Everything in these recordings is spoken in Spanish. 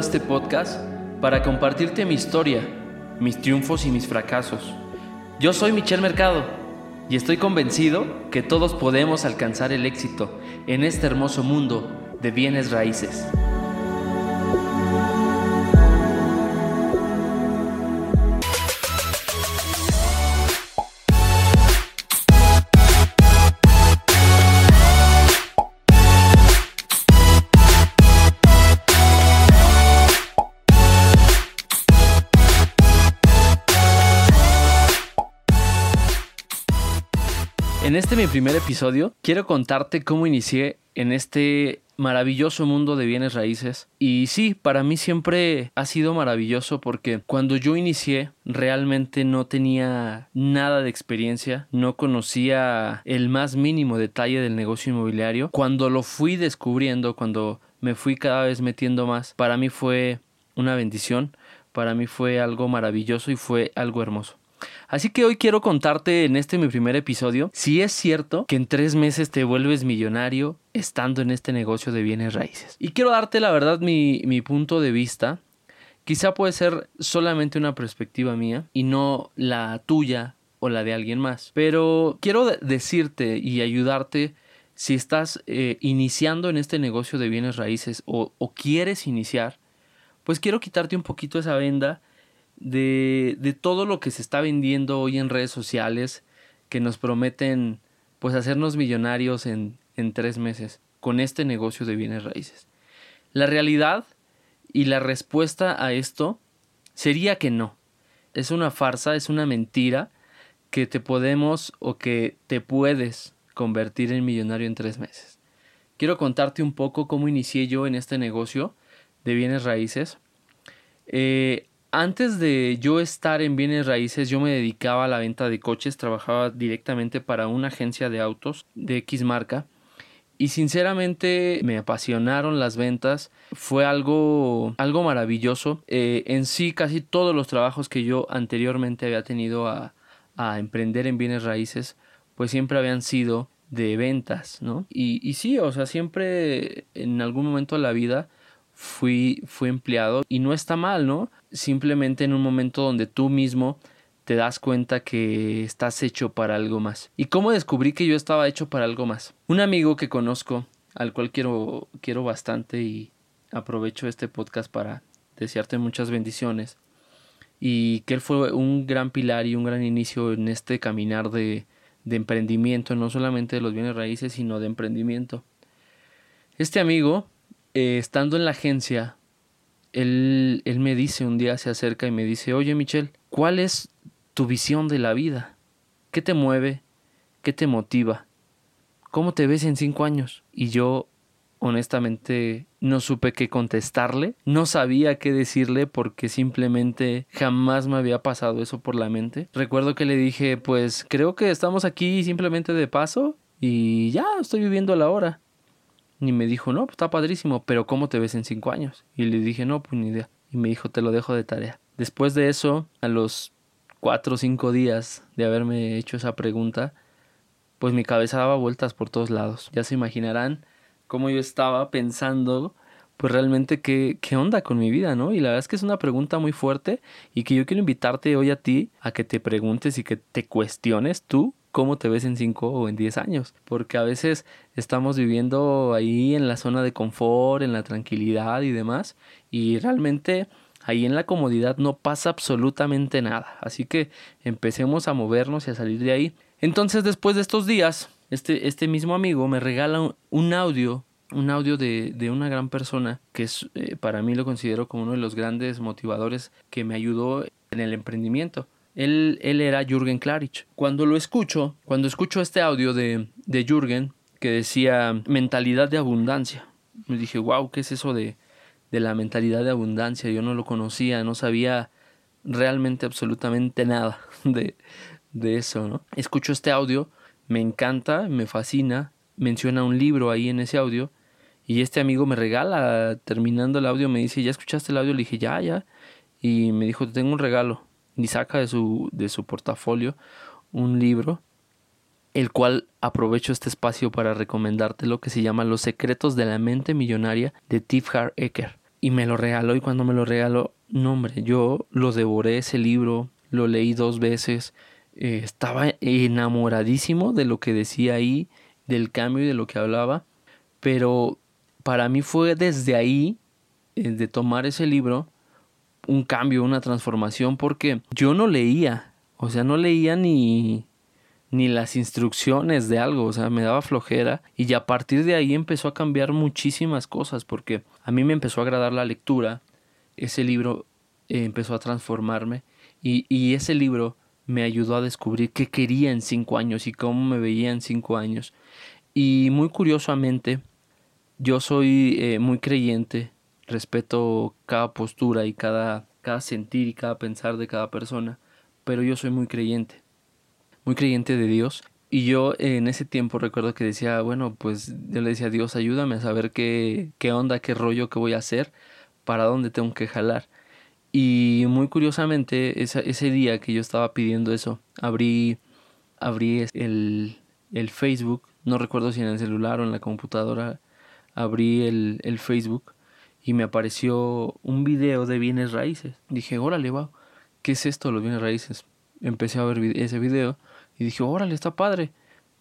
este podcast para compartirte mi historia, mis triunfos y mis fracasos. Yo soy Michel Mercado y estoy convencido que todos podemos alcanzar el éxito en este hermoso mundo de bienes raíces. En este mi primer episodio quiero contarte cómo inicié en este maravilloso mundo de bienes raíces. Y sí, para mí siempre ha sido maravilloso porque cuando yo inicié realmente no tenía nada de experiencia, no conocía el más mínimo detalle del negocio inmobiliario. Cuando lo fui descubriendo, cuando me fui cada vez metiendo más, para mí fue una bendición, para mí fue algo maravilloso y fue algo hermoso. Así que hoy quiero contarte en este mi primer episodio si es cierto que en tres meses te vuelves millonario estando en este negocio de bienes raíces. Y quiero darte la verdad mi, mi punto de vista. Quizá puede ser solamente una perspectiva mía y no la tuya o la de alguien más. Pero quiero decirte y ayudarte si estás eh, iniciando en este negocio de bienes raíces o, o quieres iniciar, pues quiero quitarte un poquito esa venda de, de, todo lo que se está vendiendo hoy en redes sociales que nos prometen pues hacernos millonarios en, en tres meses con este negocio de bienes raíces. La realidad y la respuesta a esto sería que no. Es una farsa, es una mentira que te podemos o que te puedes convertir en millonario en tres meses. Quiero contarte un poco cómo inicié yo en este negocio de bienes raíces. Eh, antes de yo estar en bienes raíces, yo me dedicaba a la venta de coches, trabajaba directamente para una agencia de autos de X marca. Y sinceramente me apasionaron las ventas, fue algo, algo maravilloso. Eh, en sí, casi todos los trabajos que yo anteriormente había tenido a, emprender en bienes raíces, pues siempre habían sido de ventas, ¿no? Y, y sí, o sea, siempre en algún momento de la vida fui, fui empleado y no está mal, ¿no? Simplemente en un momento donde tú mismo te das cuenta que estás hecho para algo más. ¿Y cómo descubrí que yo estaba hecho para algo más? Un amigo que conozco, al cual quiero, quiero bastante y aprovecho este podcast para desearte muchas bendiciones, y que él fue un gran pilar y un gran inicio en este caminar de, de emprendimiento, no solamente de los bienes raíces, sino de emprendimiento. Este amigo eh, estando en la agencia, él, él me dice un día, se acerca y me dice, oye Michelle, ¿cuál es tu visión de la vida? ¿Qué te mueve? ¿Qué te motiva? ¿Cómo te ves en cinco años? Y yo honestamente no supe qué contestarle, no sabía qué decirle porque simplemente jamás me había pasado eso por la mente. Recuerdo que le dije, pues creo que estamos aquí simplemente de paso y ya estoy viviendo la hora. Y me dijo, no, pues está padrísimo, pero ¿cómo te ves en cinco años? Y le dije, no, pues ni idea. Y me dijo, te lo dejo de tarea. Después de eso, a los cuatro o cinco días de haberme hecho esa pregunta, pues mi cabeza daba vueltas por todos lados. Ya se imaginarán cómo yo estaba pensando, pues realmente qué, qué onda con mi vida, ¿no? Y la verdad es que es una pregunta muy fuerte y que yo quiero invitarte hoy a ti a que te preguntes y que te cuestiones tú cómo te ves en 5 o en 10 años, porque a veces estamos viviendo ahí en la zona de confort, en la tranquilidad y demás, y realmente ahí en la comodidad no pasa absolutamente nada, así que empecemos a movernos y a salir de ahí. Entonces después de estos días, este, este mismo amigo me regala un, audio un audio de, de, una gran persona que es, eh, para mí lo considero como uno de los grandes motivadores que me ayudó en el emprendimiento. Él, él era Jürgen Klarich. Cuando lo escucho, cuando escucho este audio de, de Jürgen que decía mentalidad de abundancia, me dije, wow, ¿qué es eso de, de la mentalidad de abundancia? Yo no lo conocía, no sabía realmente absolutamente nada de, de eso. Escucho este audio, me encanta, me fascina, menciona un libro ahí en ese audio y este amigo me regala, terminando el audio, me dice, ¿ya escuchaste el audio? Le dije, ya, ya. Y me dijo, te tengo un regalo y saca de su, de su portafolio un libro, el cual aprovecho este espacio para recomendarte lo que se llama Los secretos de la mente millonaria de Tifhar Ecker. y me lo regaló y cuando me lo regaló, no hombre, yo lo devoré ese libro, lo leí dos veces, eh, estaba enamoradísimo de lo que decía ahí, del cambio y de lo que hablaba, pero para mí fue desde ahí, eh, de tomar ese libro, un cambio, una transformación, porque yo no leía, o sea, no leía ni, ni las instrucciones de algo, o sea, me daba flojera y a partir de ahí empezó a cambiar muchísimas cosas, porque a mí me empezó a agradar la lectura, ese libro eh, empezó a transformarme y, y ese libro me ayudó a descubrir qué quería en cinco años y cómo me veía en cinco años. Y muy curiosamente, yo soy eh, muy creyente, respeto cada postura y cada, cada sentir y cada pensar de cada persona, pero yo soy muy creyente, muy creyente de Dios. Y yo en ese tiempo recuerdo que decía, bueno, pues yo le decía a Dios, ayúdame a saber qué, qué onda, qué rollo, qué voy a hacer, para dónde tengo que jalar. Y muy curiosamente, ese día que yo estaba pidiendo eso, abrí, abrí el, el, Facebook, no recuerdo si en el celular o en la computadora, abrí el, el Facebook y me apareció un video de bienes raíces. Dije, órale, va, ¿qué es esto, los bienes raíces? Empecé a ver ese video y dije, órale, está padre.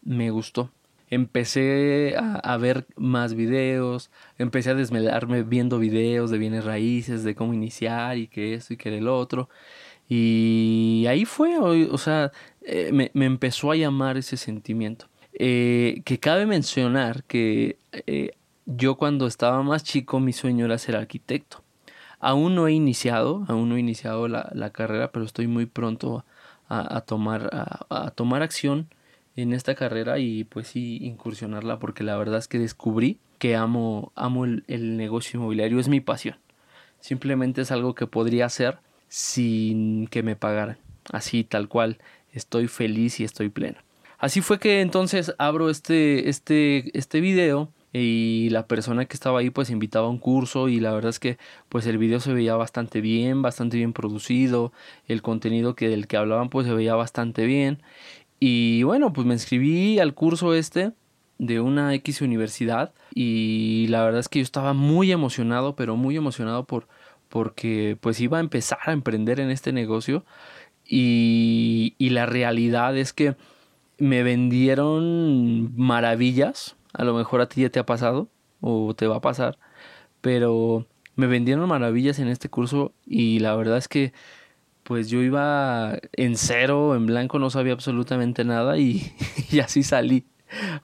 Me gustó empecé a, ver más videos, empecé a desmelarme viendo videos de bienes raíces, de cómo iniciar y que esto y que el otro. Y ahí fue, o, sea, eh, me, empezó a llamar ese sentimiento. Eh, que cabe mencionar que eh, yo cuando estaba más chico mi sueño era ser arquitecto. Aún no he iniciado, aún no he iniciado la, carrera, pero estoy muy pronto a, tomar, a tomar acción en esta carrera y pues sí incursionarla porque la verdad es que descubrí que amo, amo el, negocio inmobiliario, es mi pasión. Simplemente es algo que podría hacer sin que me pagaran. Así tal cual, estoy feliz y estoy pleno. Así fue que entonces abro este, este, este video y la persona que estaba ahí pues invitaba a un curso y la verdad es que pues el video se veía bastante bien, bastante bien producido, el contenido que del que hablaban pues se veía bastante bien. Y bueno, pues me inscribí al curso este de una X universidad y la verdad es que yo estaba muy emocionado, pero muy emocionado por porque pues iba a empezar a emprender en este negocio. Y, y la realidad es que me vendieron maravillas, a lo mejor a ti ya te ha pasado o te va a pasar, pero me vendieron maravillas en este curso y la verdad es que pues yo iba en cero, en blanco, no sabía absolutamente nada y, así salí.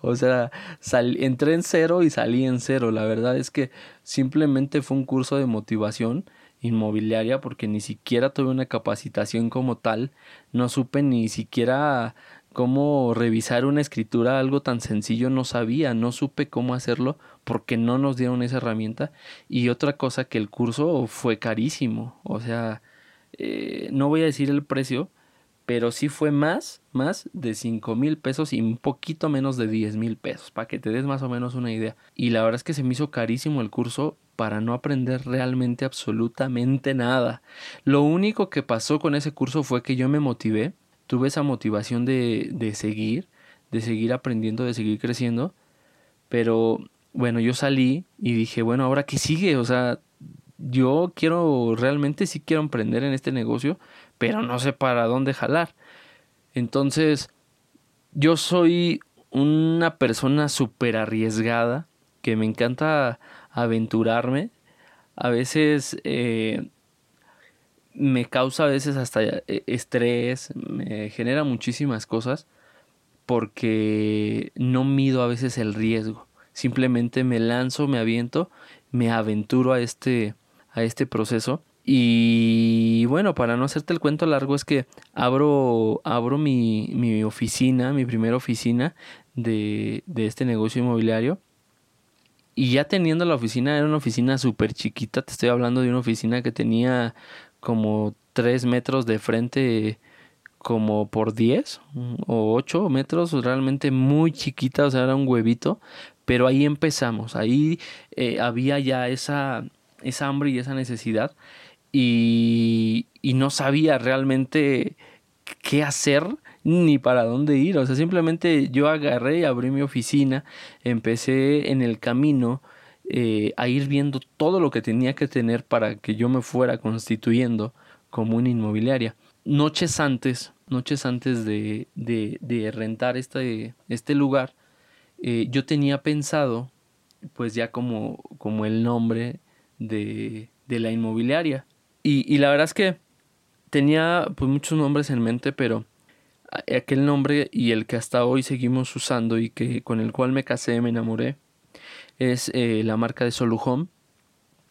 O sea, entré en cero y salí en cero. La verdad es que simplemente fue un curso de motivación inmobiliaria porque ni siquiera tuve una capacitación como tal. No supe ni siquiera cómo revisar una escritura, algo tan sencillo no sabía, no supe cómo hacerlo porque no nos dieron esa herramienta. Y otra cosa que el curso fue carísimo. O sea, eh, no voy a decir el precio, pero sí fue más, más de 5 mil pesos y un poquito menos de 10 mil pesos, para que te des más o menos una idea. Y la verdad es que se me hizo carísimo el curso para no aprender realmente absolutamente nada. Lo único que pasó con ese curso fue que yo me motivé, tuve esa motivación de, de seguir, de seguir aprendiendo, de seguir creciendo, pero bueno, yo salí y dije, bueno, ahora qué sigue, o sea, yo quiero, realmente sí quiero emprender en este negocio, pero no sé para dónde jalar. Entonces, yo soy una persona súper arriesgada, que me encanta aventurarme. A veces eh, me causa a veces hasta eh, estrés, me genera muchísimas cosas porque no mido a veces el riesgo. Simplemente me lanzo, me aviento, me aventuro a este a este proceso. Y bueno, para no hacerte el cuento largo, es que abro, abro mi, mi oficina, mi primera oficina de, de, este negocio inmobiliario. Y ya teniendo la oficina, era una oficina súper chiquita. Te estoy hablando de una oficina que tenía como 3 metros de frente, como por 10 o 8 metros, realmente muy chiquita, o sea, era un huevito. Pero ahí empezamos, ahí eh, había ya esa, esa hambre y esa necesidad y, y no sabía realmente qué hacer ni para dónde ir. O sea, simplemente yo agarré y abrí mi oficina, empecé en el camino eh, a ir viendo todo lo que tenía que tener para que yo me fuera constituyendo como una inmobiliaria. Noches antes, noches antes de, de, rentar este, este lugar, eh, yo tenía pensado, pues ya como, como el nombre de, de la inmobiliaria. Y, y, la verdad es que tenía pues muchos nombres en mente, pero aquel nombre y el que hasta hoy seguimos usando y que con el cual me casé, me enamoré, es eh, la marca de Soluhome,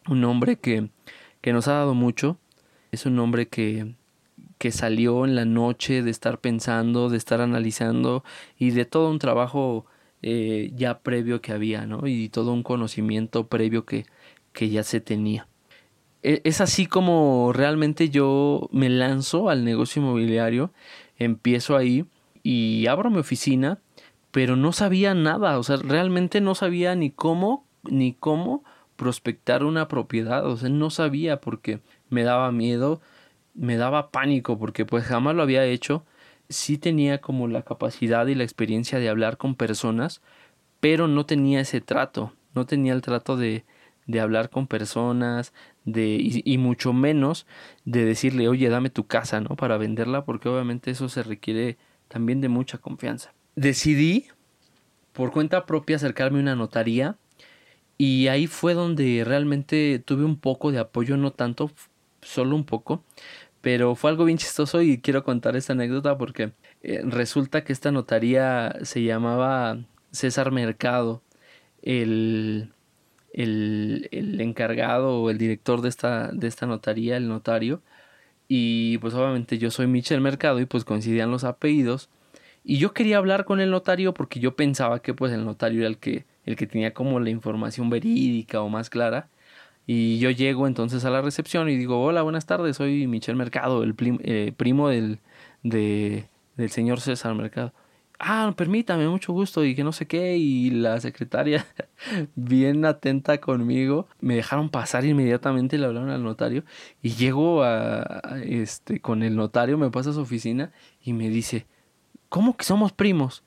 un nombre que, que nos ha dado mucho, es un nombre que, que salió en la noche de estar pensando, de estar analizando y de todo un trabajo eh, ya previo que había, ¿no? Y todo un conocimiento previo que, que ya se tenía. E, es así como realmente yo me lanzo al negocio inmobiliario, empiezo ahí y abro mi oficina pero no sabía nada, o sea, realmente no sabía ni cómo, ni cómo prospectar una propiedad, o sea, no sabía porque me daba miedo, me daba pánico porque pues jamás lo había hecho, sí tenía como la capacidad y la experiencia de hablar con personas, pero no tenía ese trato, no tenía el trato de, de hablar con personas, de, y, y, mucho menos de decirle, oye, dame tu casa, ¿no? Para venderla, porque obviamente eso se requiere también de mucha confianza decidí por cuenta propia acercarme a una notaría y ahí fue donde realmente tuve un poco de apoyo, no tanto, solo un poco, pero fue algo bien chistoso y quiero contar esta anécdota porque eh, resulta que esta notaría se llamaba César Mercado, el, el, el encargado o el director de esta, de esta notaría, el notario, y pues obviamente yo soy Michel Mercado y pues coincidían los apellidos y yo quería hablar con el notario porque yo pensaba que pues el notario era el que, el que tenía como la información verídica o más clara. Y yo llego entonces a la recepción y digo, hola, buenas tardes, soy Michel Mercado, el eh, primo del, de, del señor César Mercado. Ah, permítame, mucho gusto y que no sé qué. Y la secretaria, bien atenta conmigo, me dejaron pasar inmediatamente, le hablaron al notario. Y llego a, este, con el notario, me pasa a su oficina y me dice, ¿cómo que somos primos?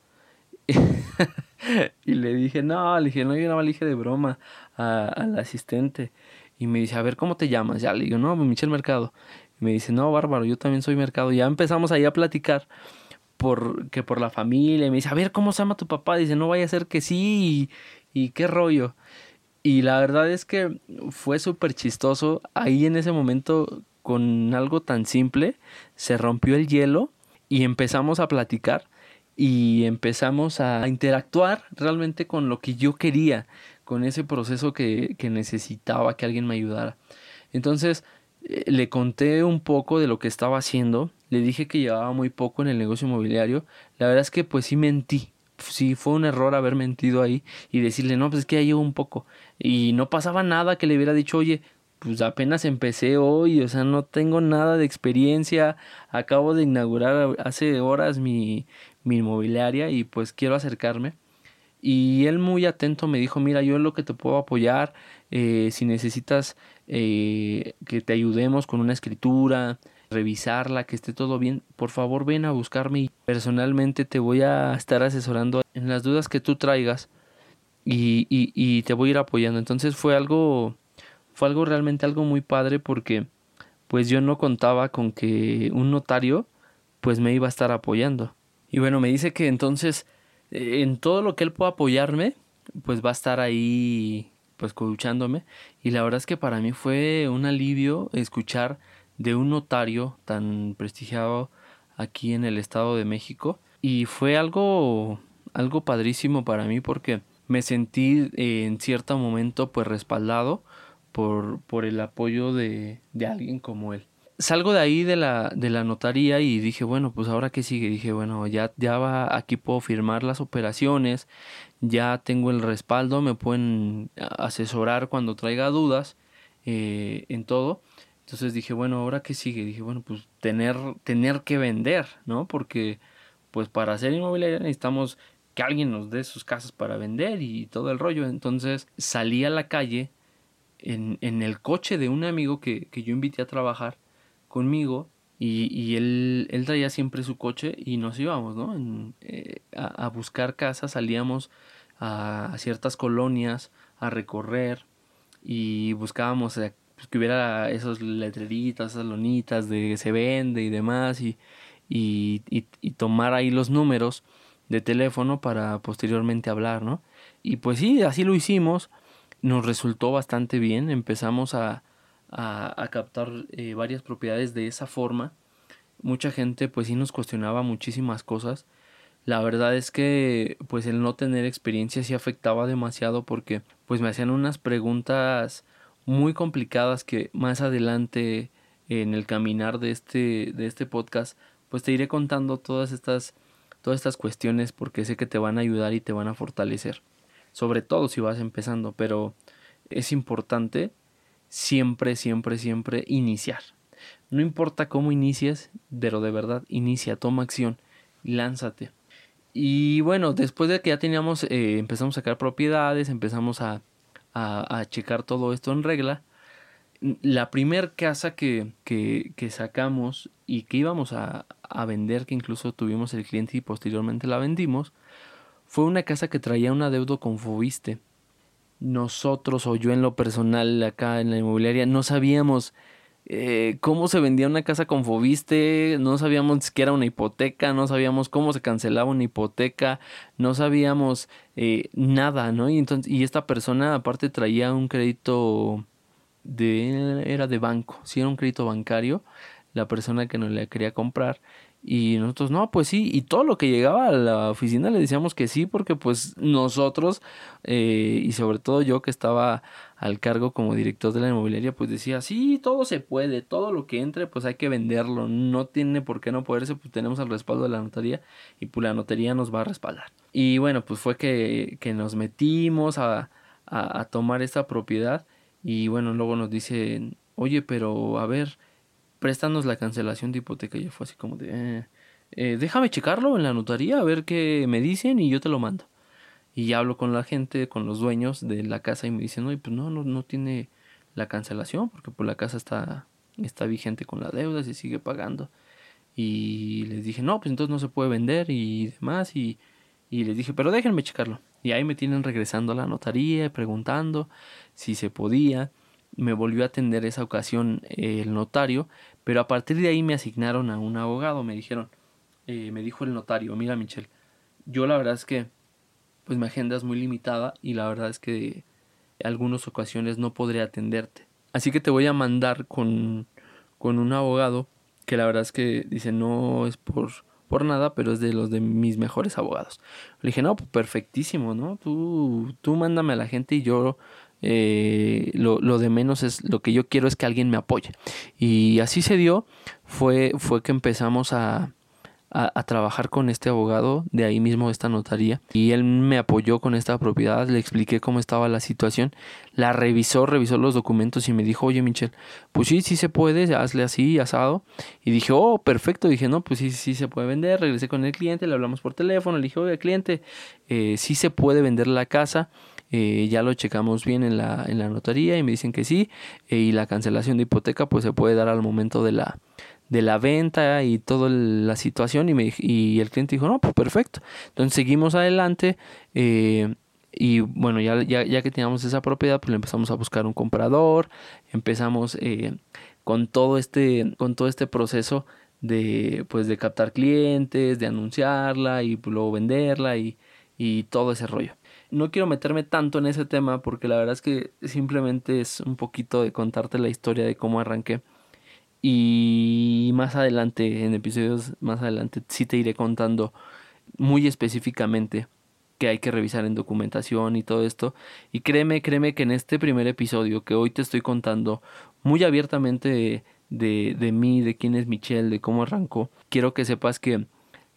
y le dije, no, le dije, no, yo no le de broma al asistente. Y me dice, a ver, ¿cómo te llamas? Ya le digo, no, Michel Mercado. Y me dice, no, bárbaro, yo también soy Mercado. Y ya empezamos ahí a platicar por, que por la familia. Y me dice, a ver, ¿cómo se llama tu papá? Dice, no vaya a ser que sí. Y, y qué rollo. Y la verdad es que fue súper chistoso. Ahí en ese momento, con algo tan simple, se rompió el hielo y empezamos a platicar y empezamos a interactuar realmente con lo que yo quería, con ese proceso que, necesitaba que alguien me ayudara. Entonces eh, le conté un poco de lo que estaba haciendo, le dije que llevaba muy poco en el negocio inmobiliario, la verdad es que pues sí mentí, sí fue un error haber mentido ahí y decirle no, pues es que ya llevo un poco y no pasaba nada que le hubiera dicho oye, pues apenas empecé hoy, o sea, no tengo nada de experiencia, acabo de inaugurar hace horas mi, mi inmobiliaria y pues quiero acercarme. Y él muy atento me dijo, mira, yo es lo que te puedo apoyar, eh, si necesitas eh, que te ayudemos con una escritura, revisarla, que esté todo bien, por favor ven a buscarme y personalmente te voy a estar asesorando en las dudas que tú traigas y, y, y te voy a ir apoyando. Entonces fue algo fue algo realmente algo muy padre porque pues yo no contaba con que un notario pues me iba a estar apoyando. Y bueno, me dice que entonces eh, en todo lo que él pueda apoyarme, pues va a estar ahí pues escuchándome y la verdad es que para mí fue un alivio escuchar de un notario tan prestigiado aquí en el estado de México y fue algo algo padrísimo para mí porque me sentí eh, en cierto momento pues respaldado por, por el apoyo de, de alguien como él. Salgo de ahí de la, de la notaría y dije, bueno, pues ahora qué sigue. Dije, bueno, ya, ya va, aquí puedo firmar las operaciones, ya tengo el respaldo, me pueden asesorar cuando traiga dudas eh, en todo. Entonces dije, bueno, ahora qué sigue. Dije, bueno, pues tener, tener que vender, ¿no? Porque, pues para hacer inmobiliaria necesitamos que alguien nos dé sus casas para vender y todo el rollo. Entonces salí a la calle en, en el coche de un amigo que, que, yo invité a trabajar conmigo y, y él, él, traía siempre su coche y nos íbamos, ¿no? Eh, a, a, buscar casas, salíamos a, ciertas colonias a recorrer y buscábamos pues, que hubiera esos letreritos, esas lonitas de se vende y demás y, y, y, tomar ahí los números de teléfono para posteriormente hablar, ¿no? Y pues sí, así lo hicimos, nos resultó bastante bien, empezamos a, a, captar eh, varias propiedades de esa forma. Mucha gente pues sí nos cuestionaba muchísimas cosas. La verdad es que pues el no tener experiencia sí afectaba demasiado porque pues me hacían unas preguntas muy complicadas que más adelante en el caminar de este, de este podcast pues te iré contando todas estas, todas estas cuestiones porque sé que te van a ayudar y te van a fortalecer. Sobre todo si vas empezando, pero es importante siempre, siempre, siempre iniciar. No importa cómo inicies, pero de verdad inicia, toma acción, lánzate. Y bueno, después de que ya teníamos, eh, empezamos a sacar propiedades, empezamos a, a, checar todo esto en regla. La primer casa que, que, que, sacamos y que íbamos a, a vender, que incluso tuvimos el cliente y posteriormente la vendimos, fue una casa que traía un adeudo con Fobiste nosotros o yo en lo personal acá en la inmobiliaria no sabíamos eh, cómo se vendía una casa con Fobiste, no sabíamos que era una hipoteca, no sabíamos cómo se cancelaba una hipoteca, no sabíamos eh, nada, ¿no? Y, esta persona aparte traía un crédito de, era de banco, sí era un crédito bancario, la persona que nos le quería comprar y nosotros, no, pues sí, y todo lo que llegaba a la oficina le decíamos que sí, porque pues nosotros, eh, y sobre todo yo que estaba al cargo como director de la inmobiliaria, pues decía, sí, todo se puede, todo lo que entre, pues hay que venderlo, no tiene por qué no poderse, pues tenemos el respaldo de la notaría y pues la notaría nos va a respaldar. Y bueno, pues fue que, que nos metimos a, a, a tomar esta propiedad y bueno, luego nos dicen, oye, pero a ver, préstanos la cancelación de hipoteca. Y yo fue así como de, eh, eh, déjame checarlo en la notaría, a ver qué me dicen y yo te lo mando. Y hablo con la gente, con los dueños de la casa y me dicen, oye, pues no, no, no tiene la cancelación porque pues la casa está, está vigente con la deuda, se sigue pagando. Y les dije, no, pues entonces no se puede vender y demás. Y, y les dije, pero déjenme checarlo. Y ahí me tienen regresando a la notaría, preguntando si se podía me volvió a atender esa ocasión eh, el notario, pero a partir de ahí me asignaron a un abogado, me dijeron, eh, me dijo el notario, mira Michelle, yo la verdad es que pues mi agenda es muy limitada y la verdad es que en algunas ocasiones no podré atenderte. Así que te voy a mandar con, con un abogado que la verdad es que dice no es por, por nada, pero es de los de mis mejores abogados. Le dije, no, pues perfectísimo, ¿no? Tú, tú mándame a la gente y yo eh, lo, lo, de menos es lo que yo quiero es que alguien me apoye. Y así se dio, fue, fue que empezamos a, a, trabajar con este abogado de ahí mismo esta notaría y él me apoyó con esta propiedad, le expliqué cómo estaba la situación, la revisó, revisó los documentos y me dijo, oye Michelle, pues sí, sí se puede, hazle así, asado. Y dije, oh, perfecto, dije, no, pues sí, sí se puede vender, regresé con el cliente, le hablamos por teléfono, le dije, oye cliente, eh, sí se puede vender la casa eh, ya lo checamos bien en la, en la notaría y me dicen que sí, eh, y la cancelación de hipoteca pues se puede dar al momento de la, de la venta y toda la situación y, me, y el cliente dijo, no, pues perfecto. Entonces seguimos adelante eh, y bueno, ya, ya, ya, que teníamos esa propiedad, pues le empezamos a buscar un comprador, empezamos con, todo este, con todo este proceso de, pues, de captar clientes, de anunciarla y luego venderla y, y todo ese rollo. No quiero meterme tanto en ese tema porque la verdad es que simplemente es un poquito de contarte la historia de cómo arranqué. Y más adelante, en episodios más adelante, sí te iré contando muy específicamente que hay que revisar en documentación y todo esto. Y créeme, créeme que en este primer episodio que hoy te estoy contando muy abiertamente de, de, mí, de quién es Michelle, de cómo arrancó, quiero que sepas que,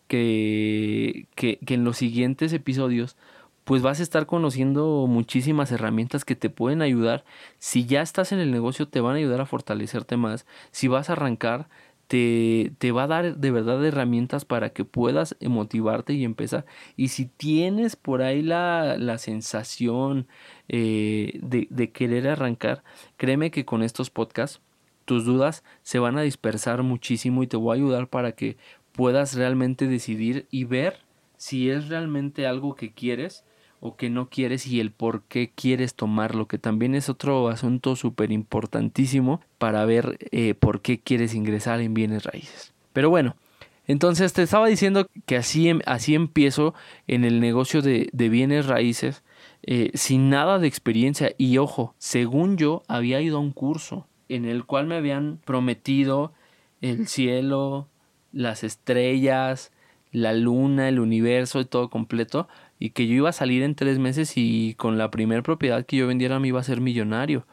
que, que, que en los siguientes episodios pues vas a estar conociendo muchísimas herramientas que te pueden ayudar. Si ya estás en el negocio, te van a ayudar a fortalecerte más. Si vas a arrancar, te, te va a dar de verdad herramientas para que puedas motivarte y empezar. Y si tienes por ahí la, la sensación eh, de, de querer arrancar, créeme que con estos podcasts tus dudas se van a dispersar muchísimo y te voy a ayudar para que puedas realmente decidir y ver si es realmente algo que quieres o qué no quieres y el por qué quieres tomarlo, que también es otro asunto súper importantísimo para ver eh, por qué quieres ingresar en bienes raíces. Pero bueno, entonces te estaba diciendo que así, em, así empiezo en el negocio de, bienes raíces eh, sin nada de experiencia y ojo, según yo había ido a un curso en el cual me habían prometido el cielo, las estrellas, la luna, el universo y todo completo y que yo iba a salir en tres meses y con la primera propiedad que yo vendiera me iba a ser millonario.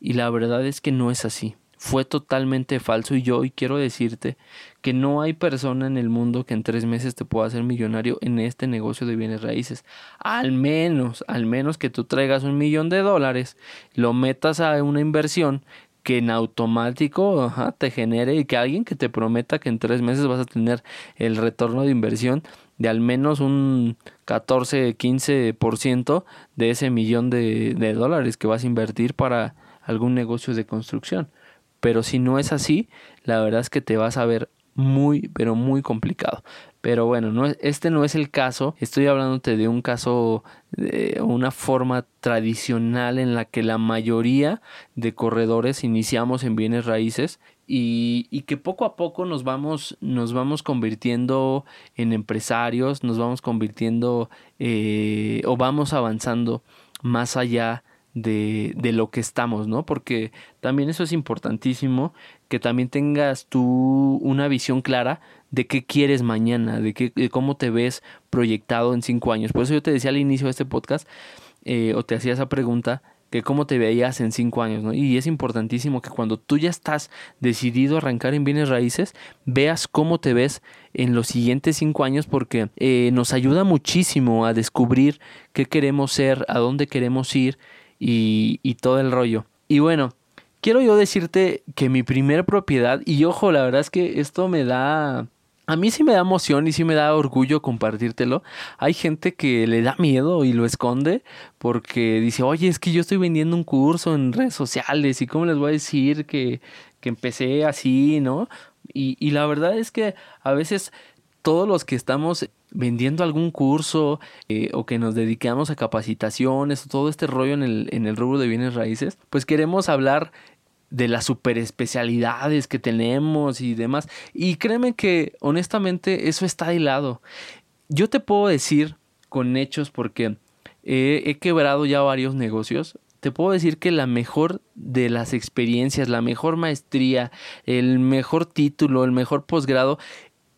Y la verdad es que no es así fue totalmente falso y yo hoy quiero decirte que no hay persona en el mundo que en tres meses te pueda hacer millonario en este negocio de bienes raíces. Al menos, al menos que tú traigas un millón de dólares, lo metas a una inversión que en automático te genere y que alguien que te prometa que en tres meses vas a tener el retorno de inversión de al menos un 14-15% de ese millón de, de dólares que vas a invertir para algún negocio de construcción. Pero si no es así, la verdad es que te vas a ver muy, pero muy complicado. Pero bueno, no, este no es el caso. Estoy hablándote de un caso, de una forma tradicional en la que la mayoría de corredores iniciamos en bienes raíces y, y, que poco a poco nos vamos, nos vamos convirtiendo en empresarios, nos vamos convirtiendo eh, o vamos avanzando más allá de, de, lo que estamos, ¿no? Porque también eso es importantísimo, que también tengas tú una visión clara de qué quieres mañana, de, qué, cómo te ves proyectado en cinco años. Por eso yo te decía al inicio de este podcast, eh, o te hacía esa pregunta, que cómo te veías en cinco años, ¿no? Y es importantísimo que cuando tú ya estás decidido a arrancar en bienes raíces, veas cómo te ves en los siguientes cinco años porque eh, nos ayuda muchísimo a descubrir qué queremos ser, a dónde queremos ir y, todo el rollo. Y bueno, quiero yo decirte que mi primer propiedad, y ojo, la verdad es que esto me da... A mí sí me da emoción y sí me da orgullo compartírtelo. Hay gente que le da miedo y lo esconde porque dice, oye, es que yo estoy vendiendo un curso en redes sociales y cómo les voy a decir que, que empecé así, ¿no? Y, y la verdad es que a veces todos los que estamos vendiendo algún curso eh, o que nos dedicamos a capacitaciones o todo este rollo en el, en el rubro de bienes raíces, pues queremos hablar de las super especialidades que tenemos y demás. Y créeme que honestamente eso está de lado. Yo te puedo decir con hechos porque he quebrado ya varios negocios. Te puedo decir que la mejor de las experiencias, la mejor maestría, el mejor título, el mejor posgrado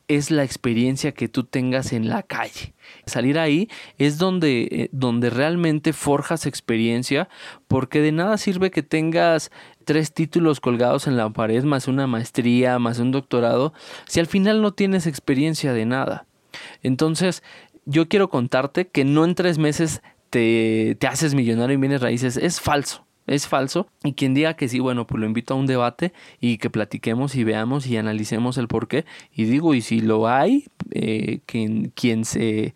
es la experiencia que tú tengas en la calle. Salir ahí es donde, eh, donde realmente forjas experiencia, porque de nada sirve que tengas tres títulos colgados en la pared, más una maestría, más un doctorado, si al final no tienes experiencia de nada. Entonces, yo quiero contarte que no en tres meses te, te haces millonario en bienes raíces, es falso es falso. Y quien diga que sí, bueno, pues lo invito a un debate y que platiquemos y veamos y analicemos el por qué. Y digo, y si lo hay, eh, quien, se,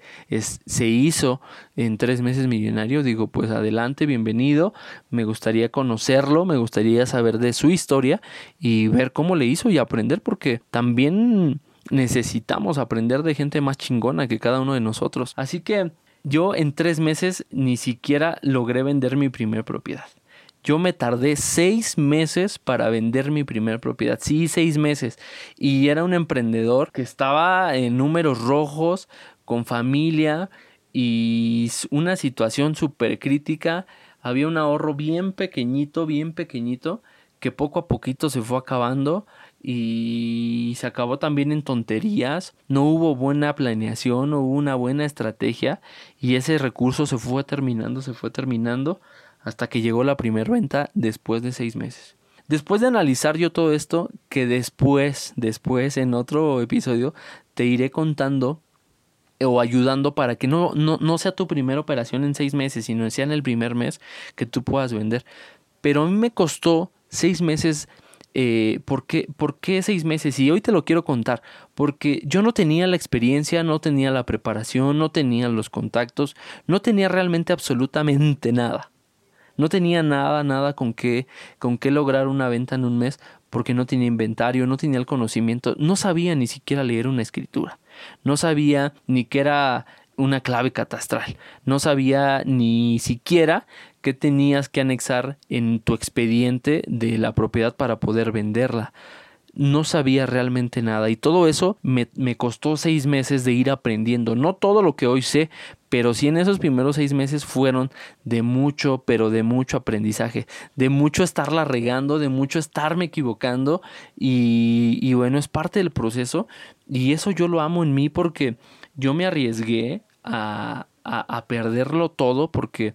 se hizo en tres meses millonario, digo, pues adelante, bienvenido. Me gustaría conocerlo, me gustaría saber de su historia y ver cómo le hizo y aprender, porque también necesitamos aprender de gente más chingona que cada uno de nosotros. Así que yo en tres meses ni siquiera logré vender mi primer propiedad. Yo me tardé seis meses para vender mi primera propiedad. Sí, seis meses. Y era un emprendedor que estaba en números rojos, con familia y una situación súper crítica. Había un ahorro bien pequeñito, bien pequeñito, que poco a poquito se fue acabando y se acabó también en tonterías, no hubo buena planeación, no hubo una buena estrategia y ese recurso se fue terminando, se fue terminando hasta que llegó la primera venta después de seis meses. Después de analizar yo todo esto, que después, después en otro episodio, te iré contando o ayudando para que no, no, sea tu primera operación en seis meses, sino sea en el primer mes que tú puedas vender. Pero a mí me costó seis meses. Eh, ¿por, qué, ¿Por qué seis meses? Y hoy te lo quiero contar. Porque yo no tenía la experiencia, no tenía la preparación, no tenía los contactos, no tenía realmente absolutamente nada. No tenía nada, nada con qué, con qué lograr una venta en un mes porque no tenía inventario, no tenía el conocimiento, no sabía ni siquiera leer una escritura, no sabía ni qué era una clave catastral. No sabía ni siquiera qué tenías que anexar en tu expediente de la propiedad para poder venderla no sabía realmente nada. Y todo eso me, me, costó seis meses de ir aprendiendo. No todo lo que hoy sé, pero sí en esos primeros seis meses fueron de mucho, pero de mucho aprendizaje, de mucho estarla regando, de mucho estarme equivocando. Y, bueno, es parte del proceso. Y eso yo lo amo en mí porque yo me arriesgué a, a, perderlo todo porque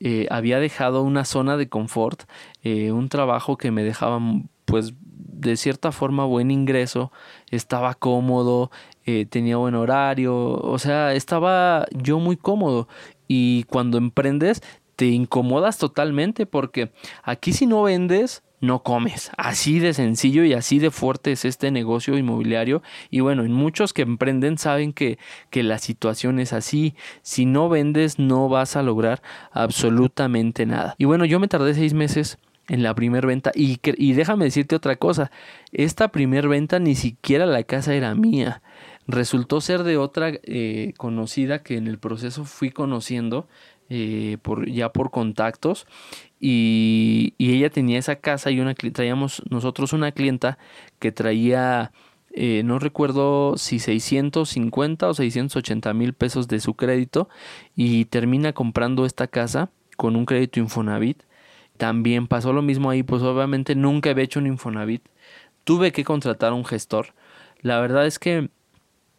eh, había dejado una zona de confort, eh, un trabajo que me dejaba pues de cierta forma buen ingreso, estaba cómodo, eh, tenía buen horario, o sea, estaba yo muy cómodo y cuando emprendes te incomodas totalmente porque aquí si no vendes no comes. Así de sencillo y así de fuerte es este negocio inmobiliario. Y bueno, en muchos que emprenden saben que, que, la situación es así. Si no vendes no vas a lograr absolutamente nada. Y bueno, yo me tardé seis meses en la primera venta. Y, y, déjame decirte otra cosa, esta primera venta ni siquiera la casa era mía. Resultó ser de otra eh, conocida que en el proceso fui conociendo eh, por, ya por contactos. Y, y, ella tenía esa casa y una, traíamos nosotros una clienta que traía... Eh, no recuerdo si 650 o 680 mil pesos de su crédito y termina comprando esta casa con un crédito Infonavit también pasó lo mismo ahí, pues obviamente nunca había hecho un Infonavit. Tuve que contratar a un gestor. La verdad es que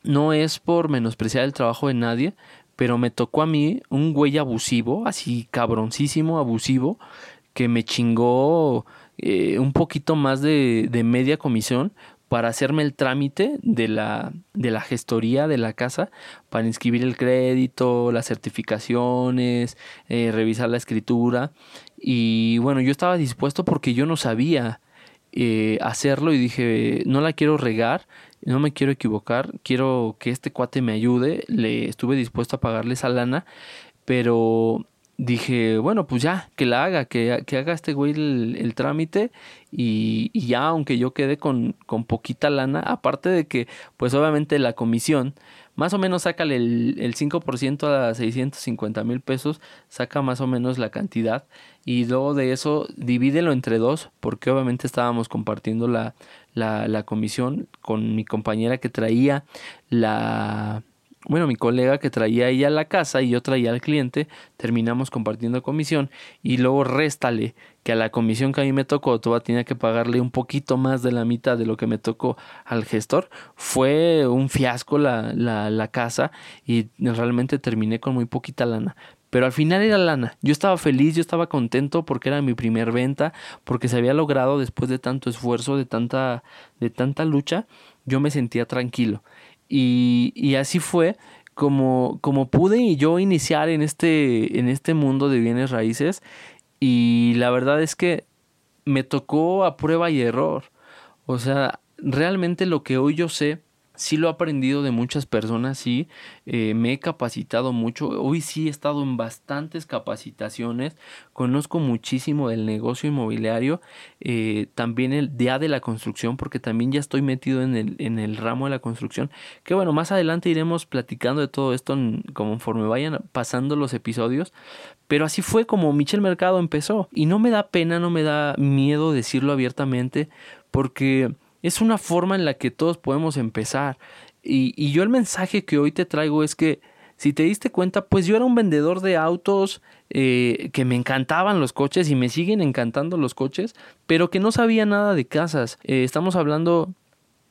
no es por menospreciar el trabajo de nadie, pero me tocó a mí un güey abusivo, así cabroncísimo, abusivo, que me chingó eh, un poquito más de, de media comisión para hacerme el trámite de la, de la gestoría de la casa, para inscribir el crédito, las certificaciones, eh, revisar la escritura. Y bueno, yo estaba dispuesto porque yo no sabía eh, hacerlo y dije, no la quiero regar, no me quiero equivocar, quiero que este cuate me ayude. Le estuve dispuesto a pagarle esa lana, pero dije, bueno, pues ya, que la haga, que, que haga este güey el, trámite y, y, ya, aunque yo quede con, con, poquita lana, aparte de que, pues obviamente la comisión, más o menos sácale el, el 5% a 650 mil pesos, saca más o menos la cantidad y luego de eso divídelo entre dos, porque obviamente estábamos compartiendo la, la, la comisión con mi compañera que traía la bueno, mi colega que traía ella a la casa y yo traía al cliente, terminamos compartiendo comisión y luego réstale que a la comisión que a mí me tocó, todavía tenía que pagarle un poquito más de la mitad de lo que me tocó al gestor. Fue un fiasco la, la, la casa y realmente terminé con muy poquita lana. Pero al final era lana. Yo estaba feliz, yo estaba contento porque era mi primer venta, porque se había logrado después de tanto esfuerzo, de tanta, de tanta lucha, yo me sentía tranquilo. Y, y así fue como, como pude yo iniciar en este, en este mundo de bienes raíces. Y la verdad es que me tocó a prueba y error. O sea, realmente lo que hoy yo sé sí lo he aprendido de muchas personas, sí, eh, me he capacitado mucho, hoy sí he estado en bastantes capacitaciones, conozco muchísimo del negocio inmobiliario, eh, también el día de la construcción, porque también ya estoy metido en el, en el ramo de la construcción, que bueno, más adelante iremos platicando de todo esto conforme vayan pasando los episodios, pero así fue como Michel Mercado empezó, y no me da pena, no me da miedo decirlo abiertamente, porque es una forma en la que todos podemos empezar. Y, yo el mensaje que hoy te traigo es que si te diste cuenta, pues yo era un vendedor de autos eh, que me encantaban los coches y me siguen encantando los coches, pero que no sabía nada de casas. Eh, estamos hablando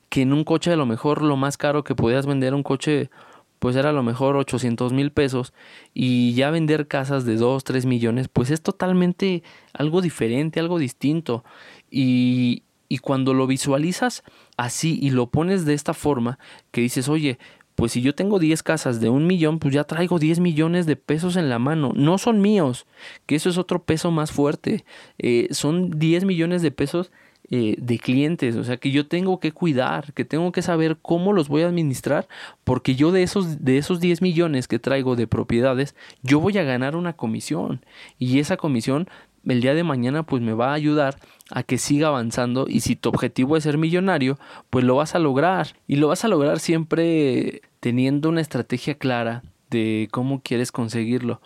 que en un coche a lo mejor lo más caro que podías vender un coche pues era a lo mejor 800 mil pesos y ya vender casas de 2, 3 millones pues es totalmente algo diferente, algo distinto y, y cuando lo visualizas así y lo pones de esta forma, que dices, oye, pues si yo tengo 10 casas de un millón, pues ya traigo 10 millones de pesos en la mano. No son míos, que eso es otro peso más fuerte. Eh, son 10 millones de pesos eh, de clientes, o sea que yo tengo que cuidar, que tengo que saber cómo los voy a administrar, porque yo de esos, de esos 10 millones que traigo de propiedades, yo voy a ganar una comisión. Y esa comisión el día de mañana pues me va a ayudar a que siga avanzando y si tu objetivo es ser millonario, pues lo vas a lograr y lo vas a lograr siempre teniendo una estrategia clara de cómo quieres conseguirlo.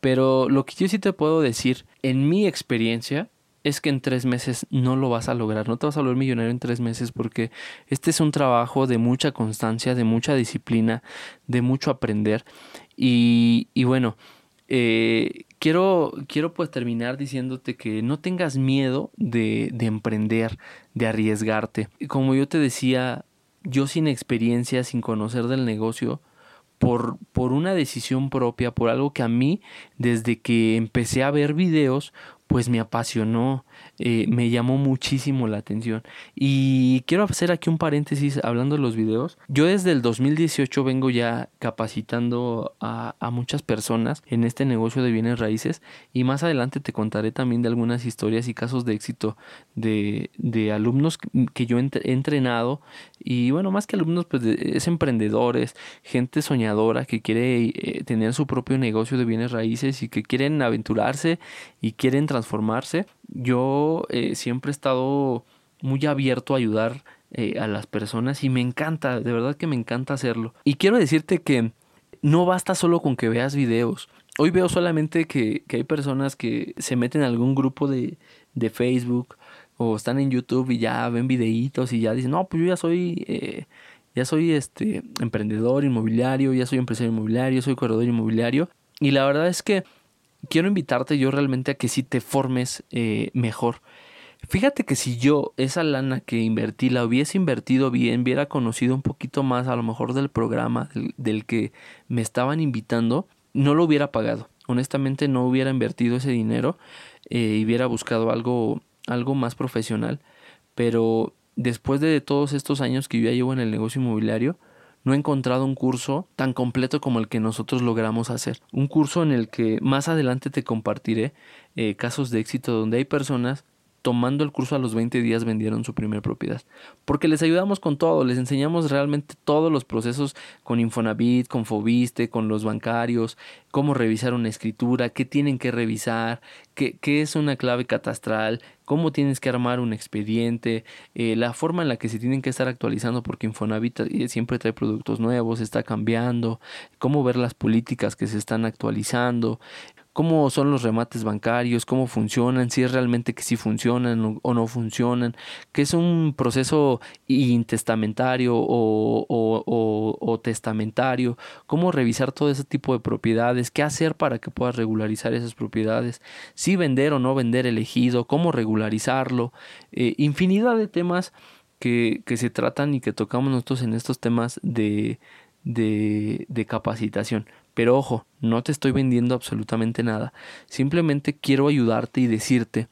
Pero lo que yo sí te puedo decir, en mi experiencia, es que en tres meses no lo vas a lograr, no te vas a volver millonario en tres meses porque este es un trabajo de mucha constancia, de mucha disciplina, de mucho aprender. Y, y bueno, eh, quiero, quiero pues terminar diciéndote que no tengas miedo de, de emprender, de arriesgarte. Como yo te decía, yo sin experiencia, sin conocer del negocio, por, por, una decisión propia, por algo que a mí, desde que empecé a ver videos, pues me apasionó, eh, me llamó muchísimo la atención. Y quiero hacer aquí un paréntesis hablando de los videos. Yo desde el 2018 vengo ya capacitando a, muchas personas en este negocio de bienes raíces y más adelante te contaré también de algunas historias y casos de éxito de, de alumnos que yo he entrenado y bueno, más que alumnos, pues es emprendedores, gente soñadora que quiere eh, tener su propio negocio de bienes raíces y que quieren aventurarse y quieren transformarse. Yo eh, siempre he estado muy abierto a ayudar eh, a las personas y me encanta, de verdad que me encanta hacerlo. Y quiero decirte que no basta solo con que veas videos. Hoy veo solamente que, hay personas que se meten en algún grupo de, de, Facebook o están en YouTube y ya ven videitos y ya dicen, no, pues yo ya soy... Eh, ya soy este emprendedor inmobiliario, ya soy empresario inmobiliario, soy corredor inmobiliario. Y la verdad es que quiero invitarte yo realmente a que sí te formes eh, mejor. Fíjate que si yo esa lana que invertí la hubiese invertido bien, hubiera conocido un poquito más a lo mejor del programa del, que me estaban invitando, no lo hubiera pagado. Honestamente no hubiera invertido ese dinero eh, y hubiera buscado algo, algo más profesional. Pero después de todos estos años que yo ya llevo en el negocio inmobiliario, no he encontrado un curso tan completo como el que nosotros logramos hacer. Un curso en el que más adelante te compartiré eh, casos de éxito donde hay personas tomando el curso a los 20 días vendieron su primera propiedad. Porque les ayudamos con todo, les enseñamos realmente todos los procesos con Infonavit, con Fobiste, con los bancarios, cómo revisar una escritura, qué tienen que revisar, qué, qué es una clave catastral, cómo tienes que armar un expediente, eh, la forma en la que se tienen que estar actualizando porque Infonavit eh, siempre trae productos nuevos, está cambiando, cómo ver las políticas que se están actualizando, cómo son los remates bancarios, cómo funcionan, si es realmente que sí funcionan o no funcionan, que es un proceso intestamentario o, testamentario, cómo revisar todo ese tipo de propiedades, qué hacer para que puedas regularizar esas propiedades, si vender o no vender elegido, cómo regularizarlo, eh, infinidad de temas que, se tratan y que tocamos nosotros en estos temas de capacitación. Pero ojo, no te estoy vendiendo absolutamente nada. Simplemente quiero ayudarte y decirte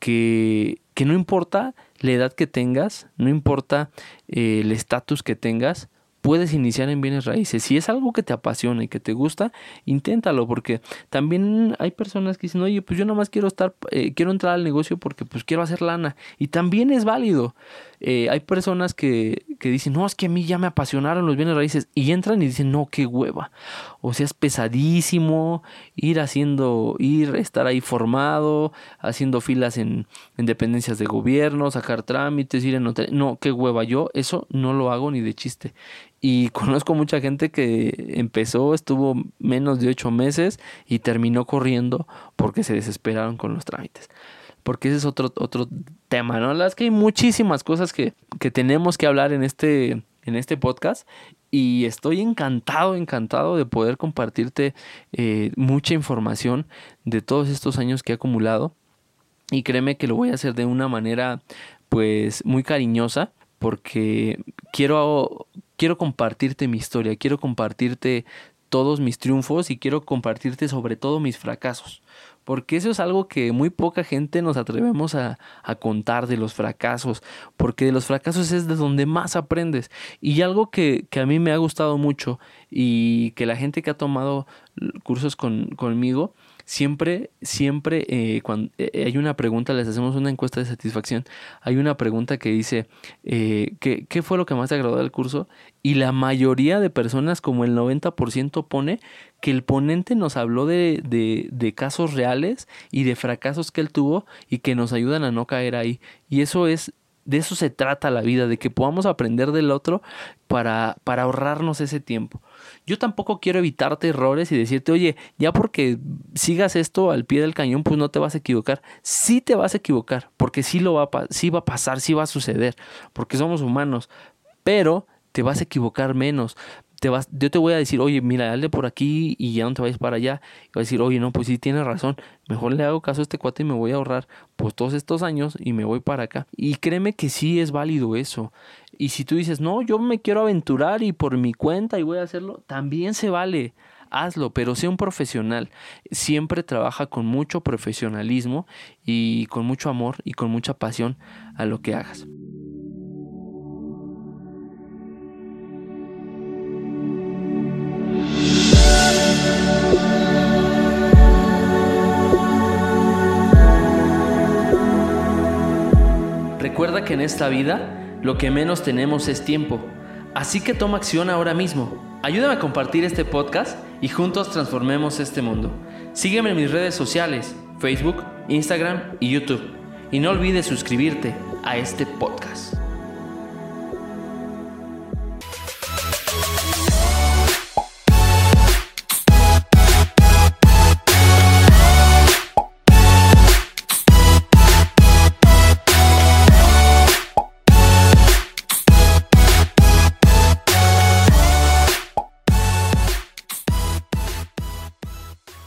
que, que no importa la edad que tengas, no importa eh, el estatus que tengas, puedes iniciar en bienes raíces. Si es algo que te apasiona y que te gusta, inténtalo, porque también hay personas que dicen, oye, pues yo nada más quiero estar, eh, quiero entrar al negocio porque pues quiero hacer lana. Y también es válido. Eh, hay personas que, que, dicen, no, es que a mí ya me apasionaron los bienes raíces y entran y dicen, no, qué hueva. O sea, es pesadísimo ir haciendo, ir, estar ahí formado, haciendo filas en, en dependencias de gobierno, sacar trámites, ir en hotel. No, qué hueva. Yo eso no lo hago ni de chiste. Y conozco mucha gente que empezó, estuvo menos de ocho meses y terminó corriendo porque se desesperaron con los trámites porque ese es otro, otro tema, ¿no? Las que hay muchísimas cosas que, que tenemos que hablar en este, en este podcast y estoy encantado, encantado de poder compartirte eh, mucha información de todos estos años que he acumulado y créeme que lo voy a hacer de una manera pues muy cariñosa porque quiero, quiero compartirte mi historia, quiero compartirte todos mis triunfos y quiero compartirte sobre todo mis fracasos porque eso es algo que muy poca gente nos atrevemos a, contar de los fracasos, porque de los fracasos es de donde más aprendes. Y algo que, que, a mí me ha gustado mucho y que la gente que ha tomado cursos con, conmigo siempre, siempre eh, cuando eh, hay una pregunta, les hacemos una encuesta de satisfacción, hay una pregunta que dice, eh, ¿qué, ¿qué, fue lo que más te agradó del curso? Y la mayoría de personas, como el 90%, pone que el ponente nos habló de, de, de casos reales y de fracasos que él tuvo y que nos ayudan a no caer ahí. Y eso es de eso se trata la vida, de que podamos aprender del otro para, para ahorrarnos ese tiempo. Yo tampoco quiero evitarte errores y decirte, oye, ya porque sigas esto al pie del cañón, pues no te vas a equivocar. Sí te vas a equivocar, porque sí, lo va a, sí va a pasar, sí va a suceder, porque somos humanos, pero te vas a equivocar menos te vas, yo te voy a decir, oye, mira, dale por aquí y ya no te vayas para allá. Y vas a decir, oye, no, pues sí tienes razón. Mejor le hago caso a este cuate y me voy a ahorrar pues todos estos años y me voy para acá. Y créeme que sí es válido eso. Y si tú dices, no, yo me quiero aventurar y por mi cuenta y voy a hacerlo, también se vale. Hazlo, pero sea un profesional. Siempre trabaja con mucho profesionalismo y con mucho amor y con mucha pasión a lo que hagas. Recuerda que en esta vida lo que menos tenemos es tiempo, así que toma acción ahora mismo. Ayúdame a compartir este podcast y juntos transformemos este mundo. Sígueme en mis redes sociales, Facebook, Instagram y YouTube. Y no olvides suscribirte a este podcast.